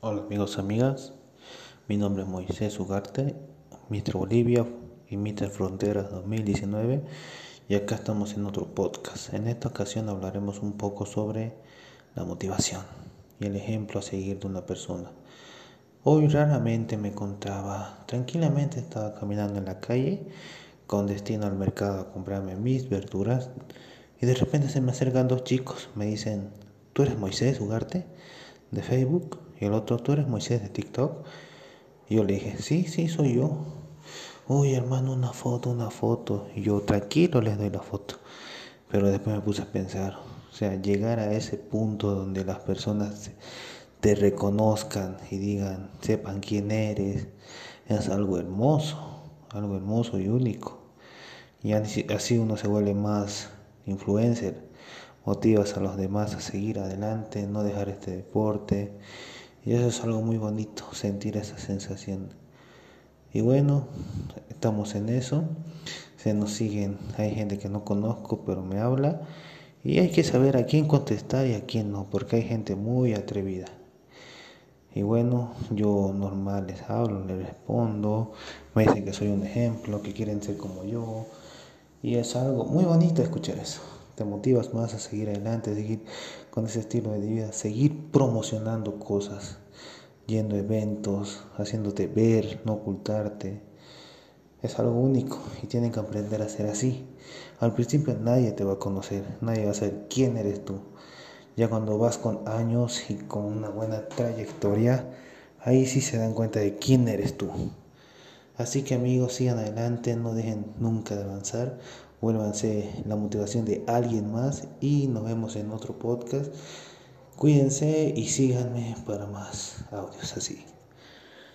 Hola amigos, amigas. Mi nombre es Moisés Ugarte, Mr. Bolivia y Mr. Fronteras 2019. Y acá estamos en otro podcast. En esta ocasión hablaremos un poco sobre la motivación y el ejemplo a seguir de una persona. Hoy raramente me contaba, tranquilamente estaba caminando en la calle con destino al mercado a comprarme mis verduras y de repente se me acercan dos chicos, me dicen, ¿tú eres Moisés Ugarte de Facebook? Y el otro, ¿tú eres Moisés de TikTok? Y yo le dije, sí, sí, soy yo. Uy, hermano, una foto, una foto. Y yo, tranquilo, les doy la foto. Pero después me puse a pensar, o sea, llegar a ese punto donde las personas te reconozcan y digan, sepan quién eres, es algo hermoso, algo hermoso y único. Y así uno se vuelve más influencer, motivas a los demás a seguir adelante, no dejar este deporte y eso es algo muy bonito, sentir esa sensación. Y bueno, estamos en eso. Se nos siguen, hay gente que no conozco, pero me habla. Y hay que saber a quién contestar y a quién no, porque hay gente muy atrevida. Y bueno, yo normal les hablo, les respondo, me dicen que soy un ejemplo, que quieren ser como yo. Y es algo muy bonito escuchar eso te motivas más a seguir adelante, a seguir con ese estilo de vida, seguir promocionando cosas, yendo a eventos, haciéndote ver, no ocultarte. Es algo único y tienen que aprender a ser así. Al principio nadie te va a conocer, nadie va a saber quién eres tú. Ya cuando vas con años y con una buena trayectoria, ahí sí se dan cuenta de quién eres tú. Así que amigos, sigan adelante, no dejen nunca de avanzar, vuélvanse la motivación de alguien más y nos vemos en otro podcast. Cuídense y síganme para más audios así.